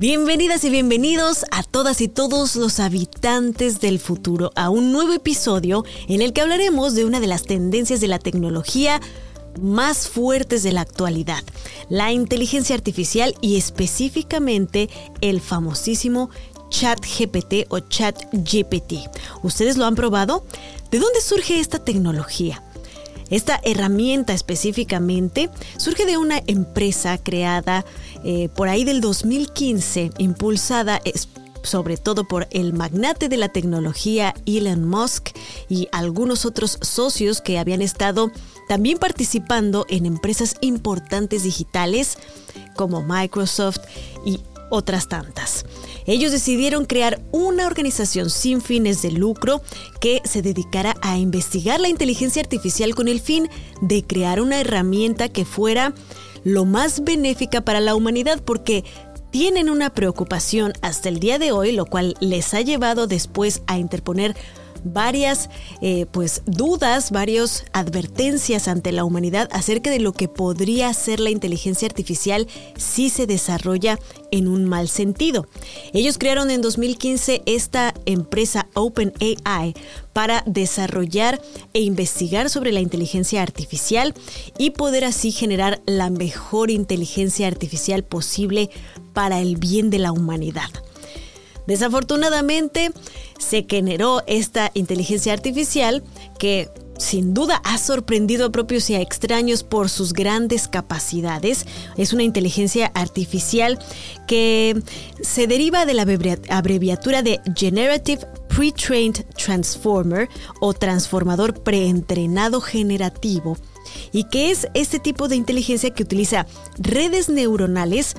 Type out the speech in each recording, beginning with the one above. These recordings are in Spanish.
Bienvenidas y bienvenidos a todas y todos los habitantes del futuro a un nuevo episodio en el que hablaremos de una de las tendencias de la tecnología más fuertes de la actualidad, la inteligencia artificial y específicamente el famosísimo Chat GPT o Chat GPT. ¿Ustedes lo han probado? ¿De dónde surge esta tecnología? Esta herramienta específicamente surge de una empresa creada eh, por ahí del 2015, impulsada sobre todo por el magnate de la tecnología Elon Musk y algunos otros socios que habían estado también participando en empresas importantes digitales como Microsoft y otras tantas. Ellos decidieron crear una organización sin fines de lucro que se dedicara a investigar la inteligencia artificial con el fin de crear una herramienta que fuera lo más benéfica para la humanidad porque tienen una preocupación hasta el día de hoy, lo cual les ha llevado después a interponer varias eh, pues dudas, varias advertencias ante la humanidad acerca de lo que podría ser la inteligencia artificial si se desarrolla en un mal sentido. Ellos crearon en 2015 esta empresa OpenAI para desarrollar e investigar sobre la inteligencia artificial y poder así generar la mejor inteligencia artificial posible para el bien de la humanidad. Desafortunadamente, se generó esta inteligencia artificial que sin duda ha sorprendido a propios y a extraños por sus grandes capacidades. Es una inteligencia artificial que se deriva de la abreviatura de Generative Pre-Trained Transformer o transformador preentrenado generativo y que es este tipo de inteligencia que utiliza redes neuronales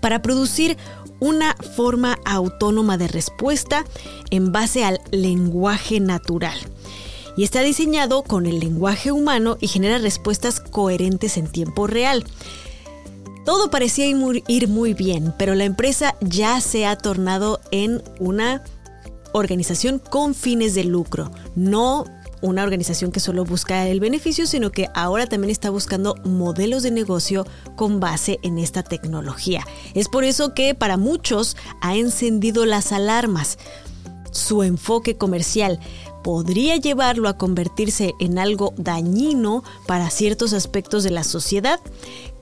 para producir una forma autónoma de respuesta en base al lenguaje natural. Y está diseñado con el lenguaje humano y genera respuestas coherentes en tiempo real. Todo parecía ir muy bien, pero la empresa ya se ha tornado en una organización con fines de lucro, no una organización que solo busca el beneficio, sino que ahora también está buscando modelos de negocio con base en esta tecnología. Es por eso que para muchos ha encendido las alarmas. Su enfoque comercial podría llevarlo a convertirse en algo dañino para ciertos aspectos de la sociedad.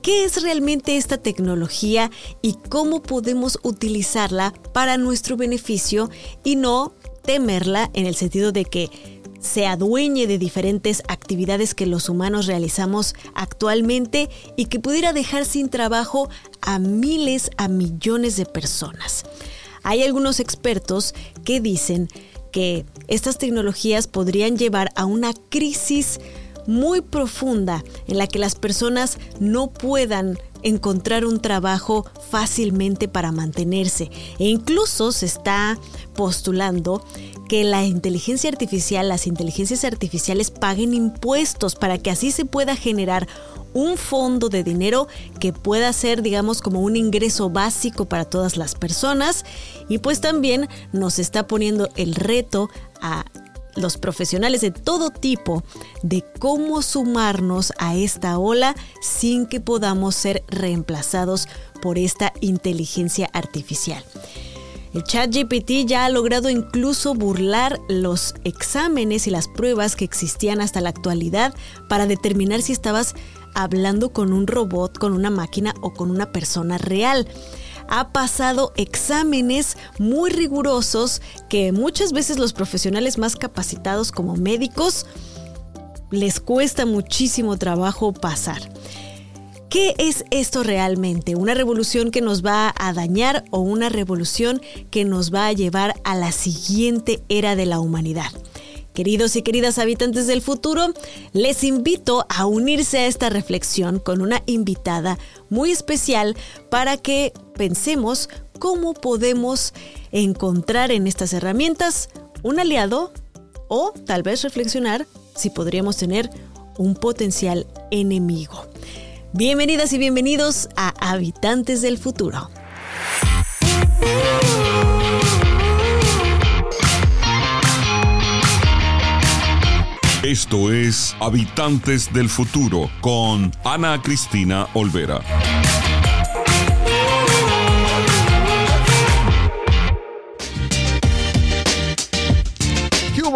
¿Qué es realmente esta tecnología y cómo podemos utilizarla para nuestro beneficio y no temerla en el sentido de que se adueñe de diferentes actividades que los humanos realizamos actualmente y que pudiera dejar sin trabajo a miles, a millones de personas. Hay algunos expertos que dicen que estas tecnologías podrían llevar a una crisis muy profunda en la que las personas no puedan encontrar un trabajo fácilmente para mantenerse. E incluso se está postulando que la inteligencia artificial, las inteligencias artificiales paguen impuestos para que así se pueda generar un fondo de dinero que pueda ser, digamos, como un ingreso básico para todas las personas. Y pues también nos está poniendo el reto a los profesionales de todo tipo de cómo sumarnos a esta ola sin que podamos ser reemplazados por esta inteligencia artificial. El ChatGPT ya ha logrado incluso burlar los exámenes y las pruebas que existían hasta la actualidad para determinar si estabas hablando con un robot, con una máquina o con una persona real ha pasado exámenes muy rigurosos que muchas veces los profesionales más capacitados como médicos les cuesta muchísimo trabajo pasar. ¿Qué es esto realmente? ¿Una revolución que nos va a dañar o una revolución que nos va a llevar a la siguiente era de la humanidad? Queridos y queridas habitantes del futuro, les invito a unirse a esta reflexión con una invitada muy especial para que pensemos cómo podemos encontrar en estas herramientas un aliado o tal vez reflexionar si podríamos tener un potencial enemigo. Bienvenidas y bienvenidos a Habitantes del Futuro. Esto es Habitantes del Futuro con Ana Cristina Olvera.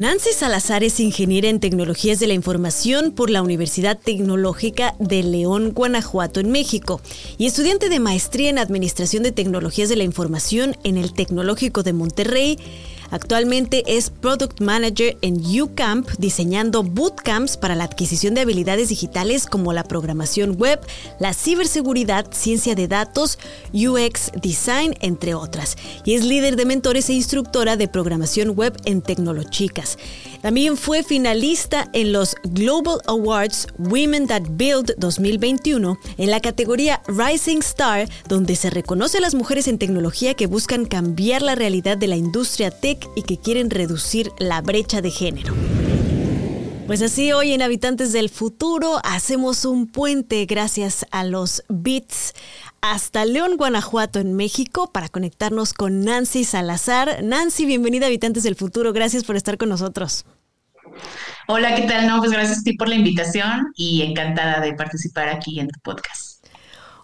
Nancy Salazar es ingeniera en tecnologías de la información por la Universidad Tecnológica de León, Guanajuato, en México, y estudiante de maestría en Administración de Tecnologías de la Información en el Tecnológico de Monterrey Actualmente es Product Manager en UCamp, diseñando bootcamps para la adquisición de habilidades digitales como la programación web, la ciberseguridad, ciencia de datos, UX Design, entre otras. Y es líder de mentores e instructora de programación web en Tecnolochicas. También fue finalista en los Global Awards Women That Build 2021 en la categoría Rising Star, donde se reconoce a las mujeres en tecnología que buscan cambiar la realidad de la industria tech y que quieren reducir la brecha de género. Pues así hoy en Habitantes del Futuro hacemos un puente gracias a los bits hasta León, Guanajuato, en México, para conectarnos con Nancy Salazar. Nancy, bienvenida a Habitantes del Futuro. Gracias por estar con nosotros. Hola, ¿qué tal? No, pues gracias a ti por la invitación y encantada de participar aquí en tu podcast.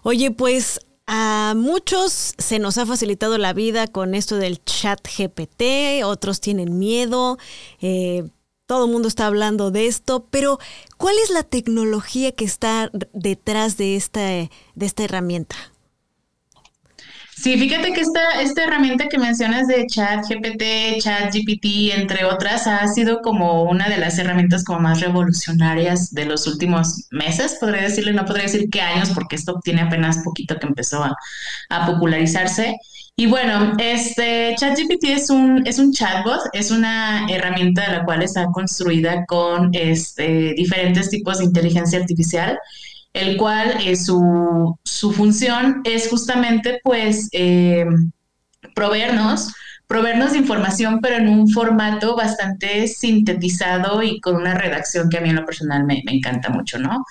Oye, pues a muchos se nos ha facilitado la vida con esto del chat GPT, otros tienen miedo, eh, todo el mundo está hablando de esto, pero ¿cuál es la tecnología que está detrás de esta, de esta herramienta? Sí, fíjate que esta, esta herramienta que mencionas de Chat GPT, Chat GPT, entre otras, ha sido como una de las herramientas como más revolucionarias de los últimos meses, podría decirle, no podría decir qué años, porque esto tiene apenas poquito que empezó a, popularizarse. Y bueno, este ChatGPT es un, es un chatbot, es una herramienta de la cual está construida con este, diferentes tipos de inteligencia artificial el cual eh, su, su, función es justamente pues eh, proveernos proveernos información, pero en un formato bastante sintetizado y con una redacción que a mí en lo personal me, encanta mucho, ¿no?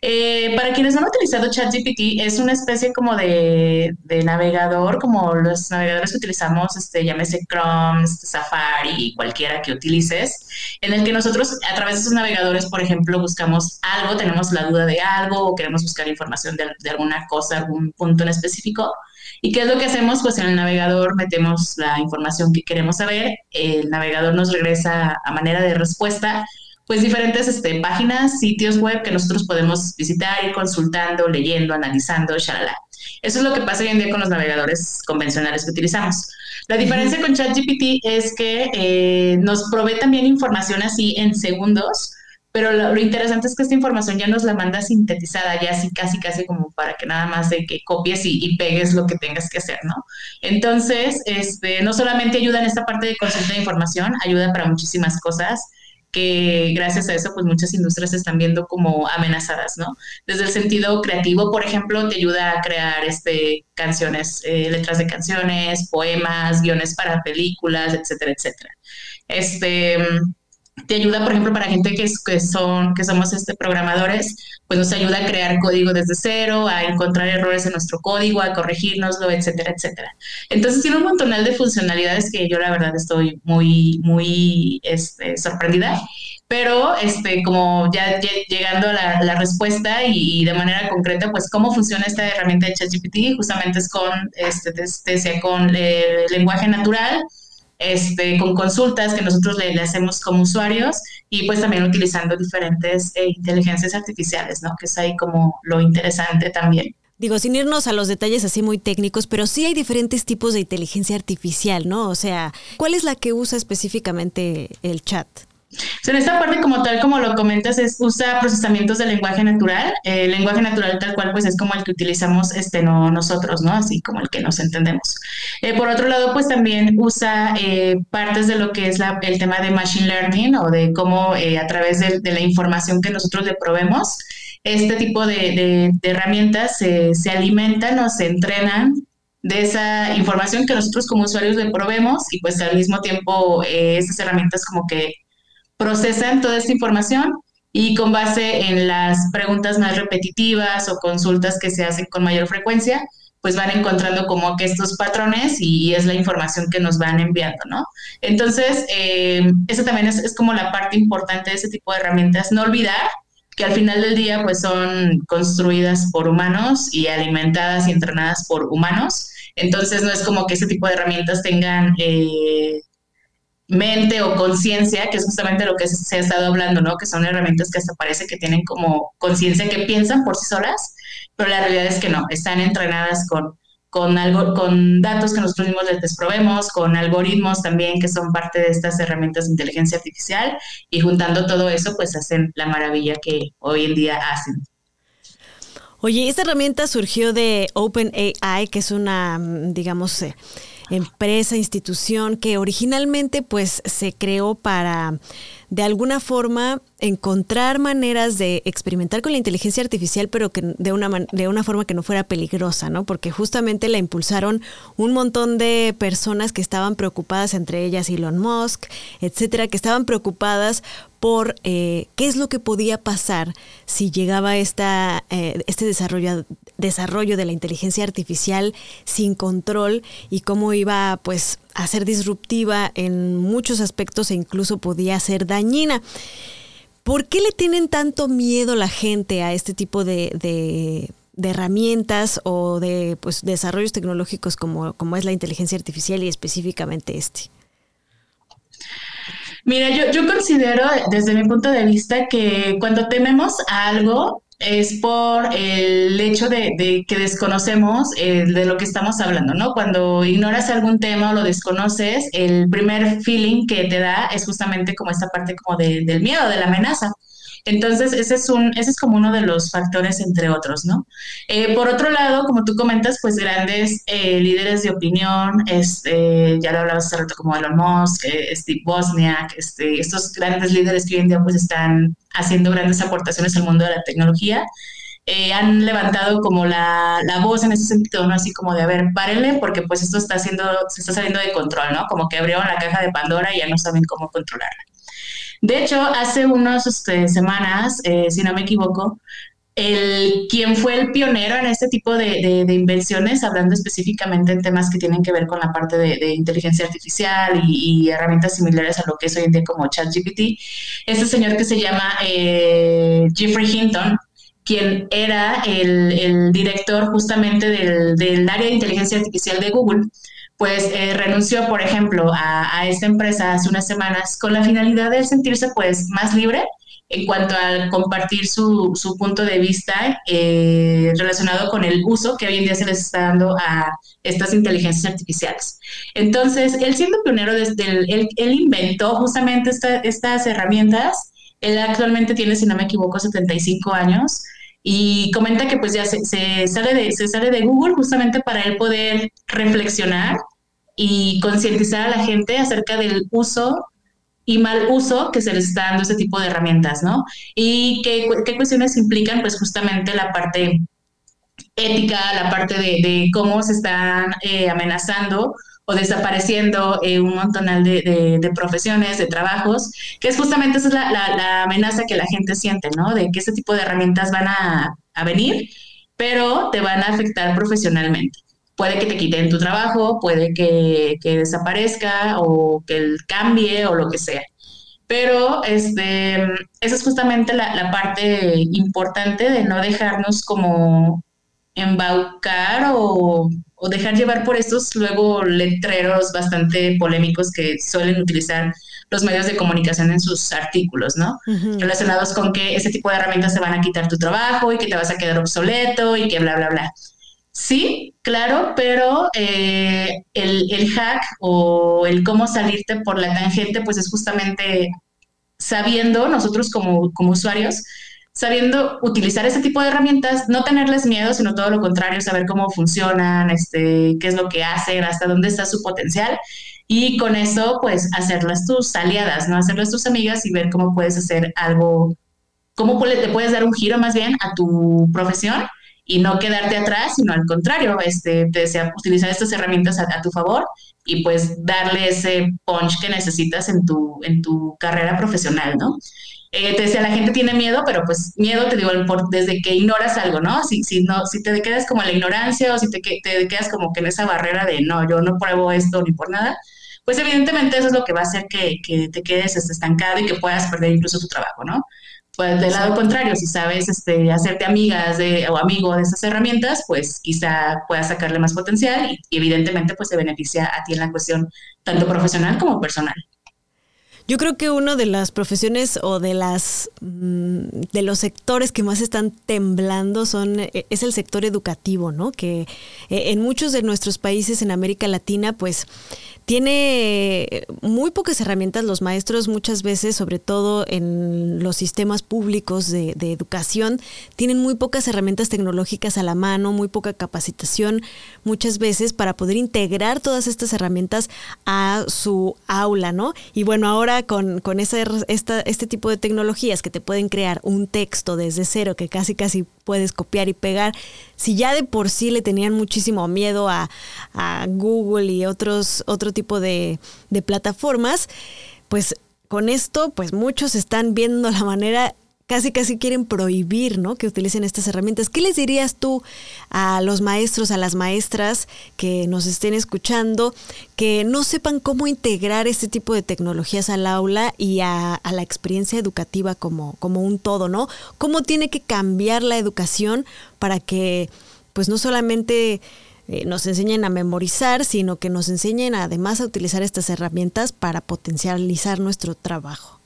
Eh, para quienes no han utilizado ChatGPT, es una especie como de, navegador, como los navegadores que utilizamos, este, llámese Chrome, este, Safari, cualquiera que utilices, en el que nosotros a través de esos navegadores, por ejemplo, buscamos algo, tenemos la duda de algo o queremos buscar información de, de alguna cosa, algún punto en específico ¿Y qué es lo que hacemos? Pues en el navegador metemos la información que queremos saber, el navegador nos regresa a manera de respuesta pues diferentes este, páginas, sitios web que nosotros podemos visitar, ir consultando, leyendo, analizando, shalala. Eso es lo que pasa hoy en día con los navegadores convencionales que utilizamos. La diferencia con ChatGPT es que eh, nos provee también información así en segundos, pero lo, interesante es que esta información ya nos la manda sintetizada, ya así casi, casi como para que nada más de que copies y, pegues lo que tengas que hacer, ¿no? Entonces, este, no solamente ayuda en esta parte de consulta de información, ayuda para muchísimas cosas que gracias a eso, pues muchas industrias se están viendo como amenazadas, ¿no? Desde el sentido creativo, por ejemplo, te ayuda a crear este, canciones, eh, letras de canciones, poemas, guiones para películas, etcétera, etcétera. Este te ayuda, por ejemplo, para gente que, que, son, que somos este, programadores, pues nos ayuda a crear código desde cero, a encontrar errores en nuestro código, a corregirnoslo, etcétera, etcétera. Entonces tiene un montonal de funcionalidades que yo la verdad estoy muy, muy este, sorprendida. Pero este, como ya llegando a la, respuesta y, de manera concreta, pues cómo funciona esta herramienta de ChatGPT, justamente es con, este, te, con eh, lenguaje natural, este, con consultas que nosotros le, hacemos como usuarios y pues también utilizando diferentes eh, inteligencias artificiales, ¿no? Que es ahí como lo interesante también. Digo, sin irnos a los detalles así muy técnicos, pero sí hay diferentes tipos de inteligencia artificial, ¿no? O sea, ¿cuál es la que usa específicamente el chat? En esta parte, como tal, como lo comentas, es usa procesamientos de lenguaje natural. El lenguaje natural tal cual, pues es como el que utilizamos este, no, nosotros, ¿no? Así como el que nos entendemos. Eh, por otro lado, pues también usa eh, partes de lo que es la, el tema de machine learning o de cómo eh, a través de, la información que nosotros le probemos, este tipo de, de herramientas se, alimentan o se entrenan de esa información que nosotros como usuarios le probemos y pues al mismo tiempo estas herramientas como que procesan toda esta información y con base en las preguntas más repetitivas o consultas que se hacen con mayor frecuencia, pues van encontrando como que estos patrones y, es la información que nos van enviando, ¿no? Entonces, eh, eso también es, es, como la parte importante de ese tipo de herramientas. No olvidar que al final del día, pues son construidas por humanos y alimentadas y entrenadas por humanos. Entonces, no es como que ese tipo de herramientas tengan... Eh, mente o conciencia, que es justamente lo que se ha estado hablando, ¿no? Que son herramientas que hasta parece que tienen como conciencia, que piensan por sí solas, pero la realidad es que no, están entrenadas con, con, algo, con datos que nosotros mismos les desprovemos, con algoritmos también que son parte de estas herramientas de inteligencia artificial y juntando todo eso pues hacen la maravilla que hoy en día hacen. Oye, esta herramienta surgió de OpenAI, que es una, digamos, eh, empresa, institución que originalmente pues se creó para de alguna forma encontrar maneras de experimentar con la inteligencia artificial, pero que de una, de una forma que no fuera peligrosa, ¿no? Porque justamente la impulsaron un montón de personas que estaban preocupadas, entre ellas Elon Musk, etcétera, que estaban preocupadas por eh, qué es lo que podía pasar si llegaba esta, eh, este desarrollo, desarrollo de la inteligencia artificial sin control y cómo iba pues a ser disruptiva en muchos aspectos e incluso podía ser dañina. ¿Por qué le tienen tanto miedo la gente a este tipo de, de, herramientas o de pues, desarrollos tecnológicos como, como es la inteligencia artificial y específicamente este? Mira, yo, yo considero desde mi punto de vista que cuando tememos a algo es por el hecho de, que desconocemos eh, de lo que estamos hablando, ¿no? Cuando ignoras algún tema o lo desconoces, el primer feeling que te da es justamente como esta parte como del miedo, de la amenaza. Entonces, ese es, un, ese es como uno de los factores, entre otros, ¿no? Eh, por otro lado, como tú comentas, pues grandes eh, líderes de opinión, este, ya lo hablabas hace rato como Elon Musk, eh, Steve Bosniak, este, estos grandes líderes que hoy en día pues están haciendo grandes aportaciones al mundo de la tecnología, han levantado como la, la, voz en ese sentido, ¿no? Así como de, a ver, párenle, porque pues esto está haciendo, se está saliendo de control, ¿no? Como que abrieron la caja de Pandora y ya no saben cómo controlarla. De hecho, hace unas este, semanas, eh, si no me equivoco, el, quien fue el pionero en este tipo de, invenciones, hablando específicamente en temas que tienen que ver con la parte de, inteligencia artificial y, herramientas similares a lo que es hoy en día como ChatGPT, este señor que se llama eh, Jeffrey Hinton, quien era el, director justamente del, del área de inteligencia artificial de Google pues eh, renunció, por ejemplo, a, esta empresa hace unas semanas con la finalidad de sentirse pues más libre en cuanto a compartir su, punto de vista eh, relacionado con el uso que hoy en día se les está dando a estas inteligencias artificiales. Entonces, él siendo pionero desde el, él, inventó justamente estas herramientas. Él actualmente tiene, si no me equivoco, 75 años y comenta que pues ya se, sale de, se sale de Google justamente para él poder reflexionar y concientizar a la gente acerca del uso y mal uso que se les está dando este tipo de herramientas, ¿no? Y qué, qué cuestiones implican, pues justamente la parte ética, la parte de, cómo se están eh, amenazando o desapareciendo eh, un montonal de, profesiones, de trabajos, que es justamente esa es la, la, amenaza que la gente siente, ¿no? De que ese tipo de herramientas van a venir, pero te van a afectar profesionalmente puede que te quiten tu trabajo, puede que, desaparezca o que él cambie o lo que sea. Pero este, esa es justamente la, parte importante de no dejarnos como embaucar o, dejar llevar por estos luego letreros bastante polémicos que suelen utilizar los medios de comunicación en sus artículos, ¿no? Relacionados con que ese tipo de herramientas se van a quitar tu trabajo y que te vas a quedar obsoleto y que bla, bla, bla. Sí, claro, pero eh, el, hack o el cómo salirte por la tangente, pues es justamente sabiendo, nosotros como, como usuarios, sabiendo utilizar ese tipo de herramientas, no tenerles miedo, sino todo lo contrario, saber cómo funcionan, este, qué es lo que hacen, hasta dónde está su potencial. Y con eso, pues, hacerlas tus aliadas, ¿no? Hacerlas tus amigas y ver cómo puedes hacer algo, cómo le puedes dar un giro más bien a tu profesión y no quedarte atrás, sino al contrario, este, te desea utilizar estas herramientas a, tu favor y pues darle ese punch que necesitas en tu, en tu carrera profesional, ¿no? Eh, te decía, la gente tiene miedo, pero pues miedo, te digo, desde que ignoras algo, ¿no? Si, si, no, si te quedas como en la ignorancia o si te, te quedas como que en esa barrera de no, yo no pruebo esto ni por nada, pues evidentemente eso es lo que va a hacer que, que te quedes este, estancado y que puedas perder incluso tu trabajo, ¿no? Pues del lado contrario, si sabes este, hacerte amigas o amigo de esas herramientas, pues quizá puedas sacarle más potencial y, evidentemente pues se beneficia a ti en la cuestión tanto profesional como personal. Yo creo que uno de las profesiones o de las mm, de los sectores que más están temblando son e, es el sector educativo, ¿no? Que eh, en muchos de nuestros países en América Latina, pues tiene muy pocas herramientas los maestros muchas veces, sobre todo en los sistemas públicos de, educación, tienen muy pocas herramientas tecnológicas a la mano, muy poca capacitación muchas veces para poder integrar todas estas herramientas a su aula, ¿no? Y bueno, ahora con, con esta, este tipo de tecnologías que te pueden crear un texto desde cero que casi casi puedes copiar y pegar, si ya de por sí le tenían muchísimo miedo a, Google y otros, otro tipo de, de plataformas, pues con esto, pues muchos están viendo la manera casi casi quieren prohibir, ¿no? Que utilicen estas herramientas. ¿Qué les dirías tú a los maestros, a las maestras que nos estén escuchando, que no sepan cómo integrar este tipo de tecnologías al aula y a, la experiencia educativa como, como un todo, ¿no? ¿Cómo tiene que cambiar la educación para que, pues no solamente eh, nos enseñen a memorizar, sino que nos enseñen además a utilizar estas herramientas para potencializar nuestro trabajo?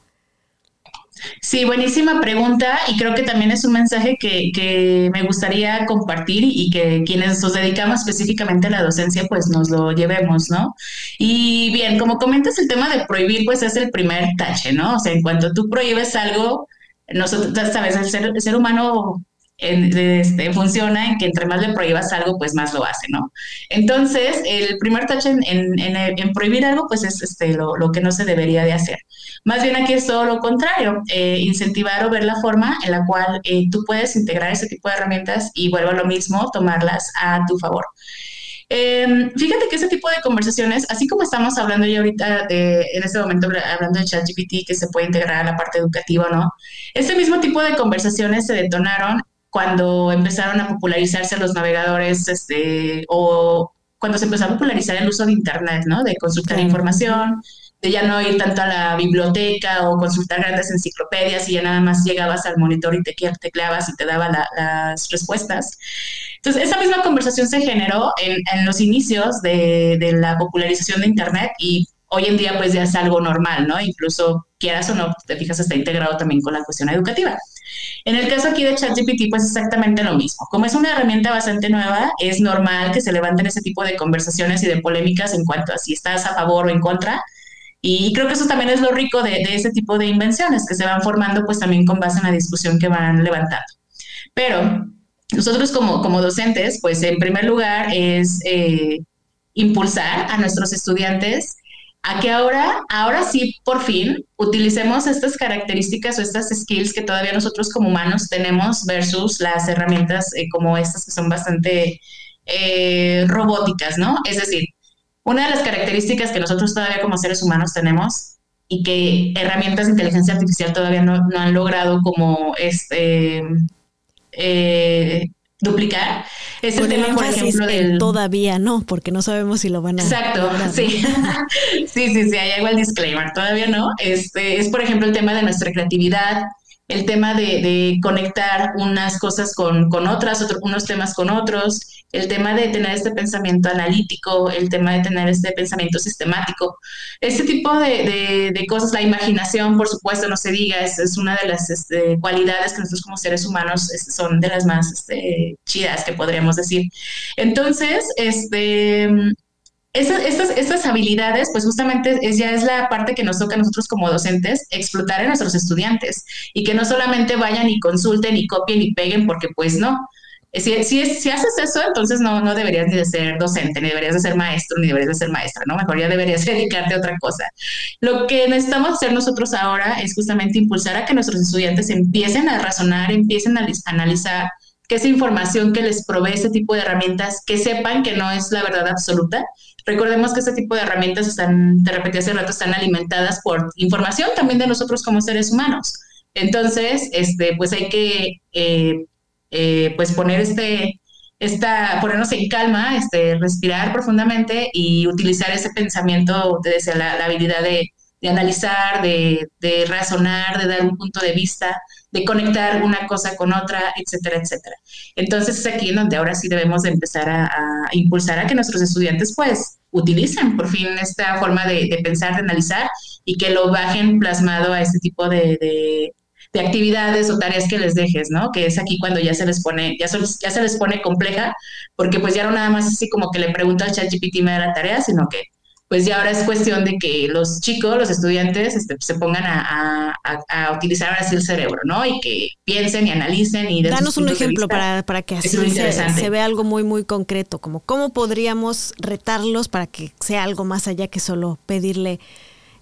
Sí, buenísima pregunta y creo que también es un mensaje que, me gustaría compartir y que quienes nos dedicamos específicamente a la docencia pues nos lo llevemos, ¿no? Y bien, como comentas, el tema de prohibir pues es el primer tache, ¿no? O sea, en cuanto tú prohíbes algo, nosotros, sabes, el ser, el ser humano este, funciona en que entre más le prohíbas algo, pues más lo hace, ¿no? Entonces, el primer touch en, prohibir algo, pues es este, lo, que no se debería de hacer. Más bien aquí es todo lo contrario, eh, incentivar o ver la forma en la cual eh, tú puedes integrar ese tipo de herramientas y vuelvo a lo mismo, tomarlas a tu favor. Em, fíjate que ese tipo de conversaciones, así como estamos hablando ya ahorita de, en este momento hablando de ChatGPT que se puede integrar a la parte educativa, ¿no? Este mismo tipo de conversaciones se detonaron cuando empezaron a popularizarse los navegadores, este, o cuando se empezó a popularizar el uso de Internet, ¿no? De consultar información, de ya no ir tanto a la biblioteca o consultar grandes enciclopedias y ya nada más llegabas al monitor y te tecleabas y te daba las respuestas. Entonces, esa misma conversación se generó en, en los inicios de, de, la popularización de Internet y hoy en día pues ya es algo normal, ¿no? Incluso quieras o no, te fijas, está integrado también con la cuestión educativa. En el caso aquí de ChatGPT, pues exactamente lo mismo. Como es una herramienta bastante nueva, es normal que se levanten ese tipo de conversaciones y de polémicas en cuanto a si estás a favor o en contra. Y creo que eso también es lo rico de, ese tipo de invenciones, que se van formando pues también con base en la discusión que van levantando. Pero nosotros como, como docentes, pues en primer lugar es eh, impulsar a nuestros estudiantes a que ahora, ahora sí, por fin, utilicemos estas características o estas skills que todavía nosotros como humanos tenemos versus las herramientas eh, como estas que son bastante eh, robóticas, ¿no? Es decir, una de las características que nosotros todavía como seres humanos tenemos y que herramientas de inteligencia artificial todavía no, han logrado como este eh, duplicar. Es el tema, por ejemplo, del... Todavía no, porque no sabemos si lo van a... Exacto, sí. sí, sí, sí, hay algo el disclaimer, todavía no. Este, es, por ejemplo, el tema de nuestra creatividad, el tema de, conectar unas cosas con, otras, unos temas con otros, el tema de tener este pensamiento analítico, el tema de tener este pensamiento sistemático. Este tipo de, cosas, la imaginación, por supuesto, no se diga, es, una de las este, cualidades que nosotros como seres humanos este, son de las más este, chidas que podríamos decir. Entonces, este estas, estas, habilidades, pues justamente es, ya es la parte que nos toca a nosotros como docentes explotar en nuestros estudiantes y que no solamente vayan y consulten y copien y peguen porque pues no. Si, si, si haces eso, entonces no, no deberías ni de ser docente, ni deberías de ser maestro, ni deberías de ser maestra, ¿no? Mejor ya deberías dedicarte a otra cosa. Lo que necesitamos hacer nosotros ahora es justamente impulsar a que nuestros estudiantes empiecen a razonar, empiecen a analizar que esa información que les provee ese tipo de herramientas, que sepan que no es la verdad absoluta. Recordemos que este tipo de herramientas están, te repetí hace rato, están alimentadas por información también de nosotros como seres humanos. Entonces, este, pues hay que eh, eh, pues poner este, esta, ponernos en calma, este, respirar profundamente y utilizar ese pensamiento, desde la, la habilidad de, de analizar, de, de, razonar, de dar un punto de vista, de conectar una cosa con otra, etcétera, etcétera. Entonces es aquí en donde ahora sí debemos de empezar a, impulsar a que nuestros estudiantes pues utilicen por fin esta forma de, pensar, de analizar y que lo bajen plasmado a este tipo de actividades o tareas que les dejes, ¿no? Que es aquí cuando ya se les pone, ya, ya se les pone compleja, porque pues ya no nada más así como que le pregunto al ChatGPT me da la tarea, sino que pues ya ahora es cuestión de que los chicos, los estudiantes, este, se pongan a, a, a, utilizar así el cerebro, ¿no? Y que piensen y analicen y... Danos un ejemplo para, para que así se, se, vea algo muy, muy concreto, como cómo podríamos retarlos para que sea algo más allá que solo pedirle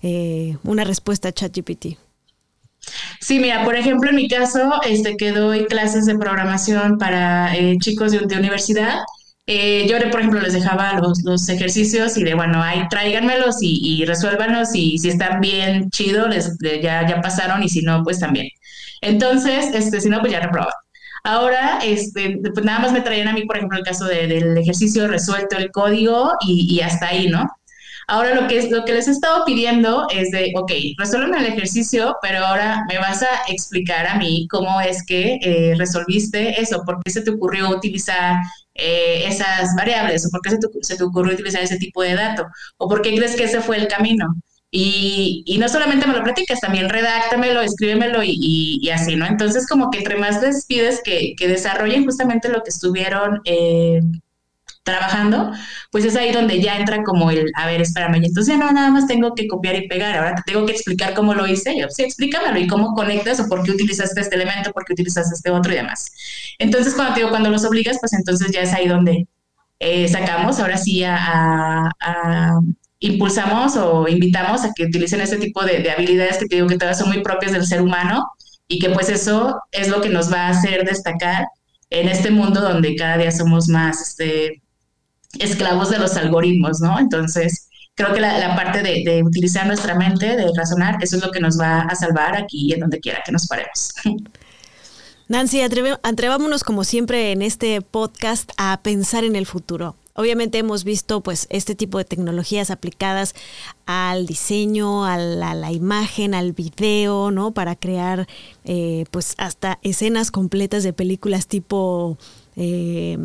eh, una respuesta a ChatGPT. Sí, mira, por ejemplo, en mi caso, este, que doy clases de programación para eh, chicos de, de universidad, eh, yo, por ejemplo, les dejaba los, los, ejercicios y de, bueno, ahí tráiganmelos y, y resuélvanos y si están bien chido, les, ya, ya pasaron y si no, pues también. Entonces, este, si no, pues ya reproban. Ahora, este, pues nada más me traían a mí, por ejemplo, el caso de, del ejercicio resuelto el código y, y hasta ahí, ¿no? Ahora lo que, es, lo que les he estado pidiendo es de, ok, resuelven el ejercicio, pero ahora me vas a explicar a mí cómo es que eh, resolviste eso, por qué se te ocurrió utilizar eh, esas variables, o por qué se te, se te, ocurrió utilizar ese tipo de dato, o por qué crees que ese fue el camino. Y, no solamente me lo platicas, también redáctamelo, escríbemelo y, y, y, así, ¿no? Entonces, como que entre más les pides que, que desarrollen justamente lo que estuvieron eh, trabajando, pues es ahí donde ya entra como el, a ver, espérame, y entonces ya no nada más tengo que copiar y pegar, ahora te tengo que explicar cómo lo hice, yo, sí, explícamelo y cómo conectas o por qué utilizaste este elemento, por qué utilizaste este otro y demás. Entonces, cuando digo, cuando los obligas, pues entonces ya es ahí donde eh, sacamos, ahora sí, a, impulsamos o invitamos a que utilicen este tipo de, de habilidades que te digo que todas son muy propias del ser humano y que pues eso es lo que nos va a hacer destacar en este mundo donde cada día somos más, este, esclavos de los algoritmos, ¿no? Entonces, creo que la, la parte de, utilizar nuestra mente, de razonar, eso es lo que nos va a salvar aquí y en donde quiera que nos paremos. Nancy, atrevámonos como siempre en este podcast a pensar en el futuro. Obviamente hemos visto pues este tipo de tecnologías aplicadas al diseño, a la, a la imagen, al video, ¿no? Para crear eh, pues hasta escenas completas de películas tipo eh,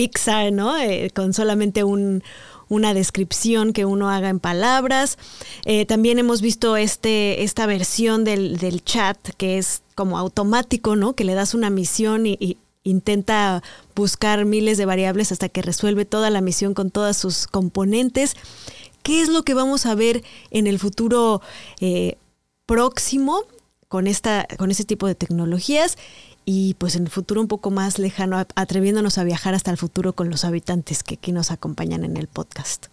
Pixar, ¿no? Eh, con solamente un, una descripción que uno haga en palabras. Eh, también hemos visto este, esta versión del, del, chat que es como automático, ¿no? Que le das una misión y, intenta buscar miles de variables hasta que resuelve toda la misión con todas sus componentes. ¿Qué es lo que vamos a ver en el futuro eh, próximo con, esta, con este tipo de tecnologías? Y pues en el futuro un poco más lejano, atreviéndonos a viajar hasta el futuro con los habitantes que aquí nos acompañan en el podcast.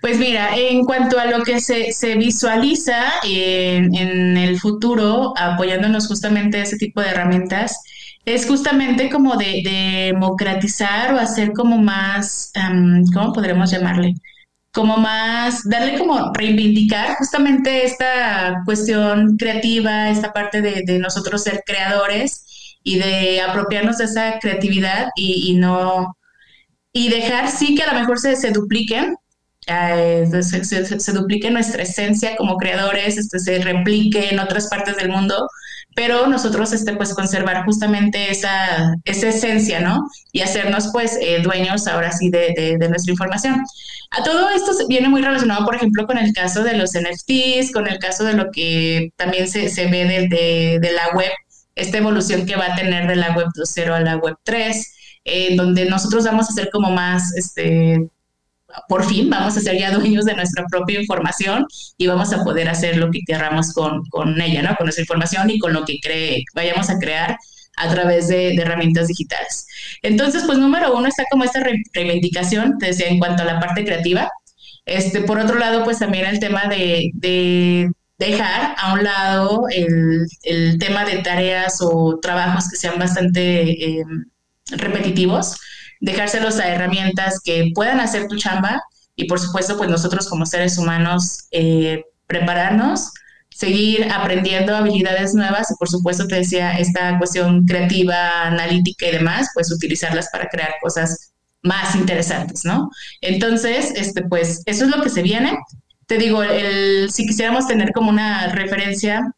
Pues mira, en cuanto a lo que se, se visualiza en, en, el futuro, apoyándonos justamente a ese tipo de herramientas, es justamente como de, de democratizar o hacer como más, ¿cómo podremos llamarle? Como más, darle como reivindicar justamente esta cuestión creativa, esta parte de, nosotros ser creadores y de apropiarnos de esa creatividad y, no, y dejar sí que a lo mejor se, se dupliquen, eh, se, se, se, duplique nuestra esencia como creadores, este, se replique en otras partes del mundo, pero nosotros este, pues conservar justamente esa, esa esencia, ¿no? Y hacernos pues eh, dueños ahora sí de, de, nuestra información. A todo esto viene muy relacionado, por ejemplo, con el caso de los NFTs, con el caso de lo que también se, se ve de, de, de la web, esta evolución que va a tener de la web 2.0 a la web 3, eh, donde nosotros vamos a ser como más, este, por fin vamos a ser ya dueños de nuestra propia información y vamos a poder hacer lo que queramos con, con ella, ¿no? Con nuestra información y con lo que cree, vayamos a crear a través de, de, herramientas digitales. Entonces, pues número uno está como esta reivindicación, te decía, en cuanto a la parte creativa. Este, por otro lado, pues también el tema de, de dejar a un lado el, el tema de tareas o trabajos que sean bastante eh, repetitivos, dejárselos a herramientas que puedan hacer tu chamba y por supuesto pues nosotros como seres humanos eh, prepararnos, seguir aprendiendo habilidades nuevas y por supuesto te decía esta cuestión creativa, analítica y demás, pues utilizarlas para crear cosas más interesantes, ¿no? Entonces, este, pues eso es lo que se viene. Te digo, el, si quisiéramos tener como una referencia,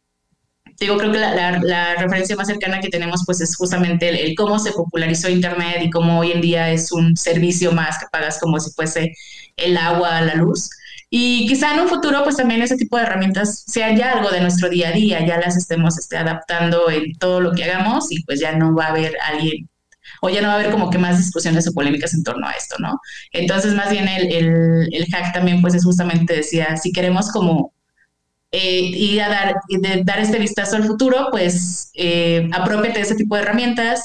digo, creo que la, referencia más cercana que tenemos pues es justamente el, cómo se popularizó Internet y cómo hoy en día es un servicio más que pagas como si fuese el agua, la luz. Y quizá en un futuro, pues también ese tipo de herramientas sean ya algo de nuestro día a día, ya las estemos este, adaptando en todo lo que hagamos y pues ya no va a haber alguien o ya no va a haber como que más discusiones o polémicas en torno a esto, ¿no? Entonces, más bien el, el, el hack también, pues es justamente decía, si queremos como eh, ir a dar, de, dar este vistazo al futuro, pues eh, apropiate ese tipo de herramientas,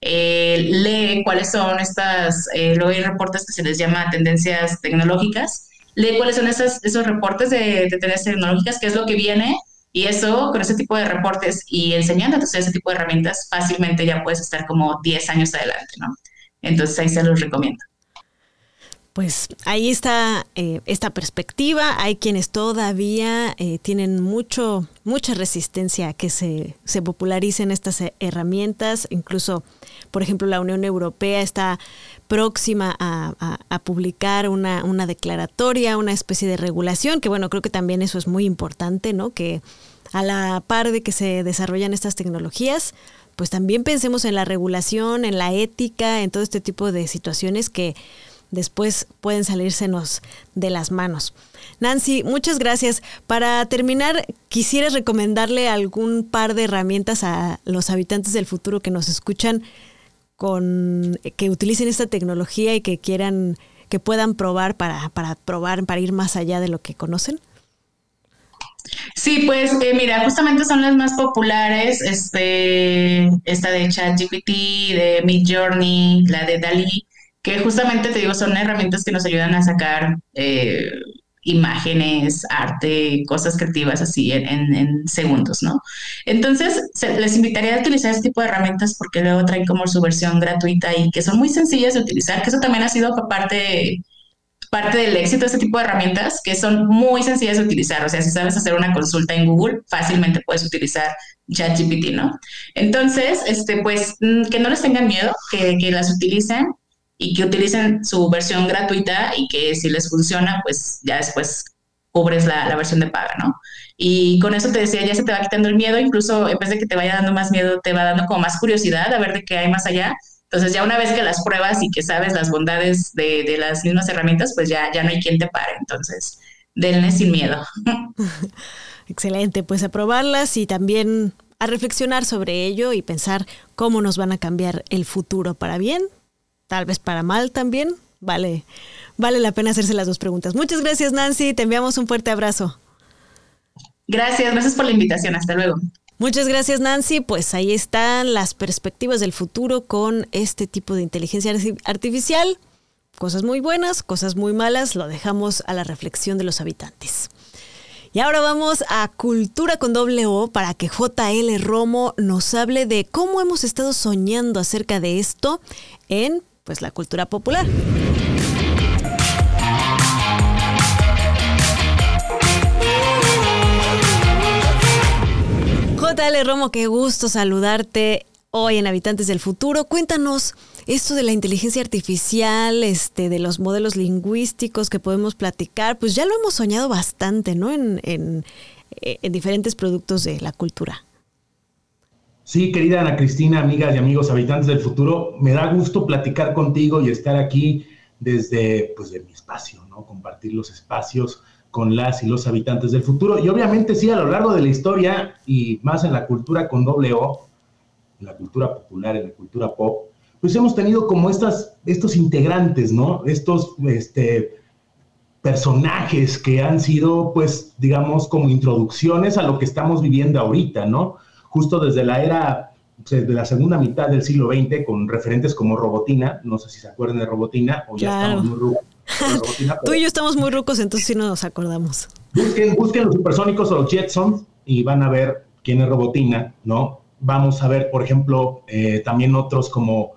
eh, lee cuáles son estas, eh, luego hay reportes que se les llama tendencias tecnológicas, lee cuáles son esos, esos reportes de, de tendencias tecnológicas, qué es lo que viene, y eso, con ese tipo de reportes y enseñando entonces ese tipo de herramientas, fácilmente ya puedes estar como 10 años adelante, ¿no? Entonces ahí se los recomiendo. Pues ahí está eh, esta perspectiva. Hay quienes todavía eh, tienen mucho, mucha resistencia a que se, se popularicen estas herramientas. Incluso, por ejemplo, la Unión Europea está próxima a, a, publicar una, una, declaratoria, una especie de regulación, que bueno, creo que también eso es muy importante, ¿no? Que a la par de que se desarrollan estas tecnologías, pues también pensemos en la regulación, en la ética, en todo este tipo de situaciones que después pueden salírsenos de las manos. Nancy, muchas gracias. Para terminar, quisiera recomendarle algún par de herramientas a los habitantes del futuro que nos escuchan con que utilicen esta tecnología y que quieran que puedan probar para, para probar para ir más allá de lo que conocen. Sí, pues eh, mira, justamente son las más populares, este, esta de ChatGPT, de Midjourney, la de Dalí, que justamente te digo, son herramientas que nos ayudan a sacar eh, imágenes, arte, cosas creativas así en, segundos, ¿no? Entonces, les invitaría a utilizar este tipo de herramientas porque luego traen como su versión gratuita y que son muy sencillas de utilizar, que eso también ha sido parte, parte del éxito de este tipo de herramientas, que son muy sencillas de utilizar. O sea, si sabes hacer una consulta en Google, fácilmente puedes utilizar ChatGPT, ¿no? Entonces, este, pues, mm, que no les tengan miedo, que, que las utilicen y que utilicen su versión gratuita y que si les funciona, pues ya después cubres la, versión de paga, ¿no? Y con eso te decía, ya se te va quitando el miedo, incluso en vez de que te vaya dando más miedo, te va dando como más curiosidad a ver de qué hay más allá. Entonces ya una vez que las pruebas y que sabes las bondades de, de las mismas herramientas, pues ya, ya no hay quien te pare. Entonces, denle sin miedo. Excelente, pues a probarlas y también a reflexionar sobre ello y pensar cómo nos van a cambiar el futuro para bien tal vez para mal también, vale, vale la pena hacerse las dos preguntas. Muchas gracias, Nancy. Te enviamos un fuerte abrazo. Gracias, gracias por la invitación. Hasta luego. Muchas gracias, Nancy. Pues ahí están las perspectivas del futuro con este tipo de inteligencia artificial. Cosas muy buenas, cosas muy malas, lo dejamos a la reflexión de los habitantes. Y ahora vamos a Cultura con doble O para que JL Romo nos hable de cómo hemos estado soñando acerca de esto en pues la cultura popular. JL Romo, qué gusto saludarte hoy en Habitantes del Futuro. Cuéntanos esto de la inteligencia artificial, este, de los modelos lingüísticos que podemos platicar, pues ya lo hemos soñado bastante, ¿no? En, en diferentes productos de la cultura. Sí, querida Ana Cristina, amigas y amigos habitantes del futuro, me da gusto platicar contigo y estar aquí desde pues, de mi espacio, ¿no? Compartir los espacios con las y los habitantes del futuro. Y obviamente sí, a lo largo de la historia y más en la cultura con doble O, en la cultura popular, en la cultura pop, pues hemos tenido como estas, estos integrantes, ¿no? Estos este, personajes que han sido, pues, digamos, como introducciones a lo que estamos viviendo ahorita, ¿no? Justo desde la era, de la segunda mitad del siglo XX, con referentes como Robotina, no sé si se acuerdan de Robotina, o ya estamos muy rucos. Tú y yo estamos muy rucos, entonces sí no nos acordamos. Busquen, busquen los supersónicos o los Jetsons y van a ver quién es Robotina, ¿no? Vamos a ver, por ejemplo, eh, también otros como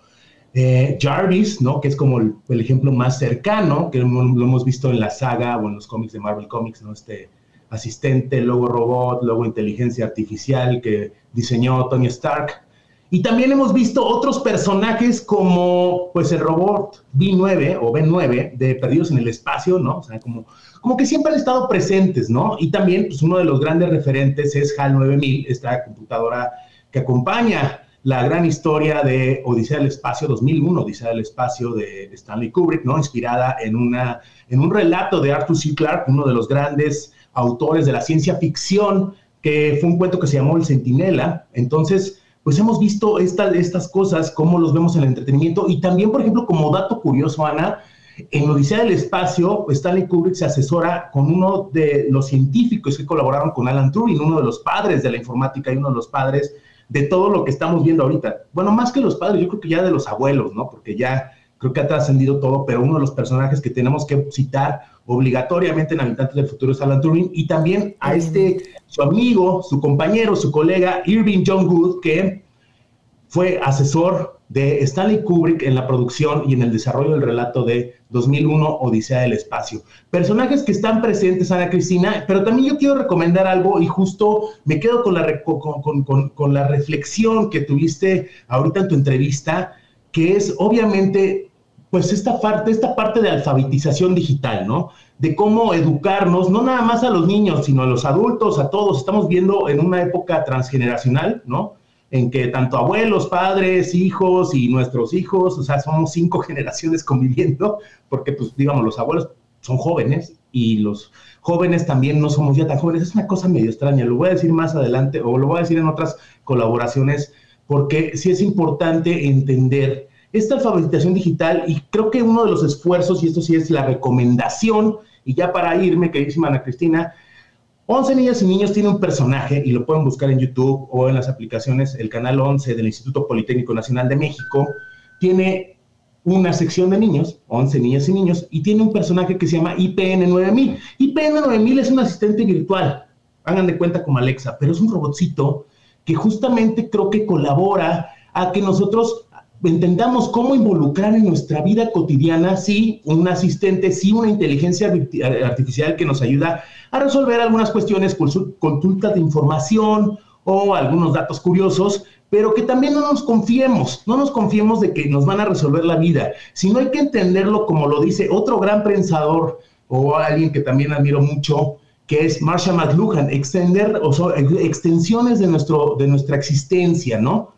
eh, Jarvis, ¿no? Que es como el, ejemplo más cercano, que lo, hemos visto en la saga o en los cómics de Marvel Comics, ¿no? Este asistente, luego robot, luego inteligencia artificial que diseñó Tony Stark. Y también hemos visto otros personajes como, pues, el robot B9 o B9 de Perdidos en el Espacio, ¿no? O sea, como, como que siempre han estado presentes, ¿no? Y también, pues, uno de los grandes referentes es HAL 9000, esta computadora que acompaña la gran historia de Odisea del Espacio 2001, Odisea del Espacio de Stanley Kubrick, ¿no? Inspirada en, una, en un relato de Arthur C. Clarke, uno de los grandes autores de la ciencia ficción, que fue un cuento que se llamó El Centinela. Entonces, pues hemos visto estas cosas, cómo los vemos en el entretenimiento. Y también, por ejemplo, como dato curioso, Ana, en Odisea del Espacio, Stanley Kubrick se asesora con uno de los científicos que colaboraron con Alan Turing, uno de los padres de la informática y uno de los padres de todo lo que estamos viendo ahorita. Bueno, más que los padres, yo creo que ya de los abuelos, ¿no? Porque ya creo que ha trascendido todo, pero uno de los personajes que tenemos que citar obligatoriamente en Habitantes del Futuro es Alan Turing y también a este, su amigo, su compañero, su colega Irving John Good, que fue asesor de Stanley Kubrick en la producción y en el desarrollo del relato de 2001 Odisea del Espacio. Personajes que están presentes, Ana Cristina, pero también yo quiero recomendar algo y justo me quedo con la, con, con la reflexión que tuviste ahorita en tu entrevista, que es obviamente pues esta parte, esta parte de alfabetización digital, ¿no? De cómo educarnos, no nada más a los niños, sino a los adultos, a todos. Estamos viendo en una época transgeneracional, ¿no? en que tanto abuelos, padres, hijos y nuestros hijos, o sea, somos cinco generaciones conviviendo, porque pues digamos, los abuelos son jóvenes y los jóvenes también no somos ya tan jóvenes. Es una cosa medio extraña, lo voy a decir más adelante o lo voy a decir en otras colaboraciones, porque sí es importante entender esta alfabetización digital y creo que uno de los esfuerzos, y esto sí es la recomendación, y ya para irme, queridísima Ana Cristina, 11 niñas y niños tiene un personaje y lo pueden buscar en YouTube o en las aplicaciones. El canal 11 del Instituto Politécnico Nacional de México tiene una sección de niños, 11 niñas y niños, y tiene un personaje que se llama IPN 9000. IPN 9000 es un asistente virtual, hagan de cuenta como Alexa, pero es un robotcito que justamente creo que colabora a que nosotros entendamos cómo involucrar en nuestra vida cotidiana, sí, un asistente, sí, una inteligencia artificial que nos ayuda a resolver algunas cuestiones con su consulta de información o algunos datos curiosos, pero que también no nos confiemos, no nos confiemos de que nos van a resolver la vida, sino hay que entenderlo como lo dice otro gran pensador o alguien que también admiro mucho, que es Marshall McLuhan, extender, o sea, extensiones de, nuestro, de nuestra existencia, ¿no?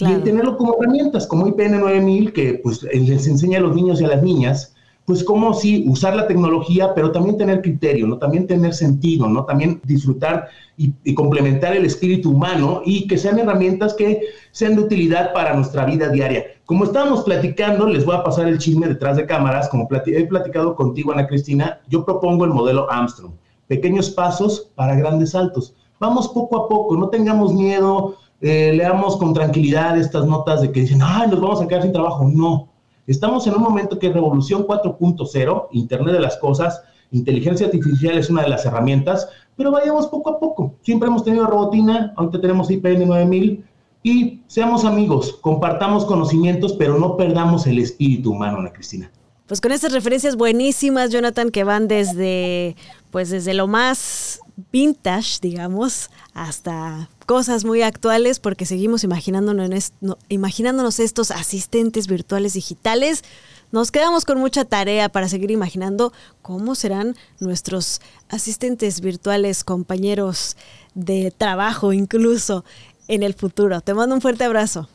Y tenerlo como herramientas, como IPN 9000, que pues les enseña a los niños y a las niñas pues cómo sí usar la tecnología, pero también tener criterio, ¿no? También tener sentido, ¿no? También disfrutar y, complementar el espíritu humano y que sean herramientas que sean de utilidad para nuestra vida diaria. Como estábamos platicando, les voy a pasar el chisme detrás de cámaras, como he platicado contigo, Ana Cristina, yo propongo el modelo Armstrong, pequeños pasos para grandes saltos. Vamos poco a poco, no tengamos miedo, eh, leamos con tranquilidad estas notas de que dicen, ay, nos vamos a quedar sin trabajo. No, Estamos en un momento que revolución 4.0, Internet de las Cosas, inteligencia artificial es una de las herramientas, pero vayamos poco a poco. Siempre hemos tenido robotina, ahorita tenemos IPN 9000 y seamos amigos, compartamos conocimientos, pero no perdamos el espíritu humano, Ana Cristina. Pues con estas referencias buenísimas, Jonathan, que van desde, pues desde lo más vintage, digamos, hasta cosas muy actuales, porque seguimos imaginándonos, imaginándonos estos asistentes virtuales digitales. Nos quedamos con mucha tarea para seguir imaginando cómo serán nuestros asistentes virtuales, compañeros de trabajo incluso en el futuro. Te mando un fuerte abrazo.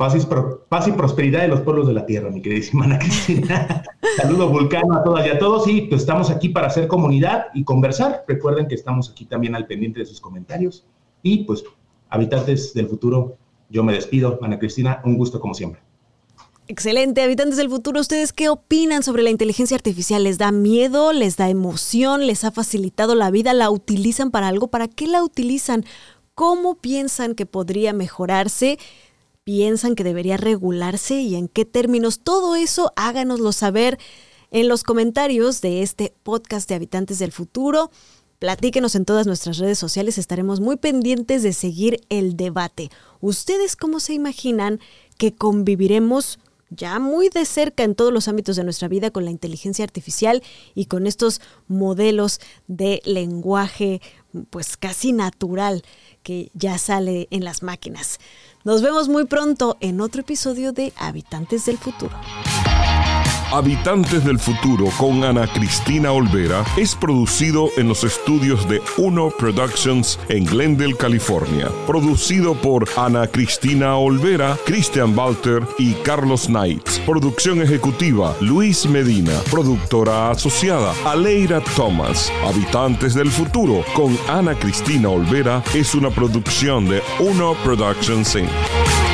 Paz y, prosperidad de los pueblos de la tierra, mi queridísima Ana Cristina. Saludo vulcano a todas y a todos. Y pues estamos aquí para hacer comunidad y conversar. Recuerden que estamos aquí también al pendiente de sus comentarios. Y pues, habitantes del futuro, yo me despido. Ana Cristina, un gusto como siempre. Excelente, habitantes del futuro, ¿ustedes qué opinan sobre la inteligencia artificial? ¿Les da miedo? ¿Les da emoción? ¿Les ha facilitado la vida? ¿La utilizan para algo? ¿Para qué la utilizan? ¿Cómo piensan que podría mejorarse? Piensan que debería regularse y en qué términos. Todo eso háganoslo saber en los comentarios de este podcast de Habitantes del Futuro. Platíquenos en todas nuestras redes sociales, estaremos muy pendientes de seguir el debate. ¿Ustedes cómo se imaginan que conviviremos ya muy de cerca en todos los ámbitos de nuestra vida con la inteligencia artificial y con estos modelos de lenguaje pues casi natural que ya sale en las máquinas. Nos vemos muy pronto en otro episodio de Habitantes del Futuro. Habitantes del Futuro con Ana Cristina Olvera es producido en los estudios de Uno Productions en Glendale, California. Producido por Ana Cristina Olvera, Christian Walter y Carlos Knights. Producción ejecutiva Luis Medina. Productora asociada Aleira Thomas. Habitantes del Futuro con Ana Cristina Olvera es una producción de Uno Productions Inc.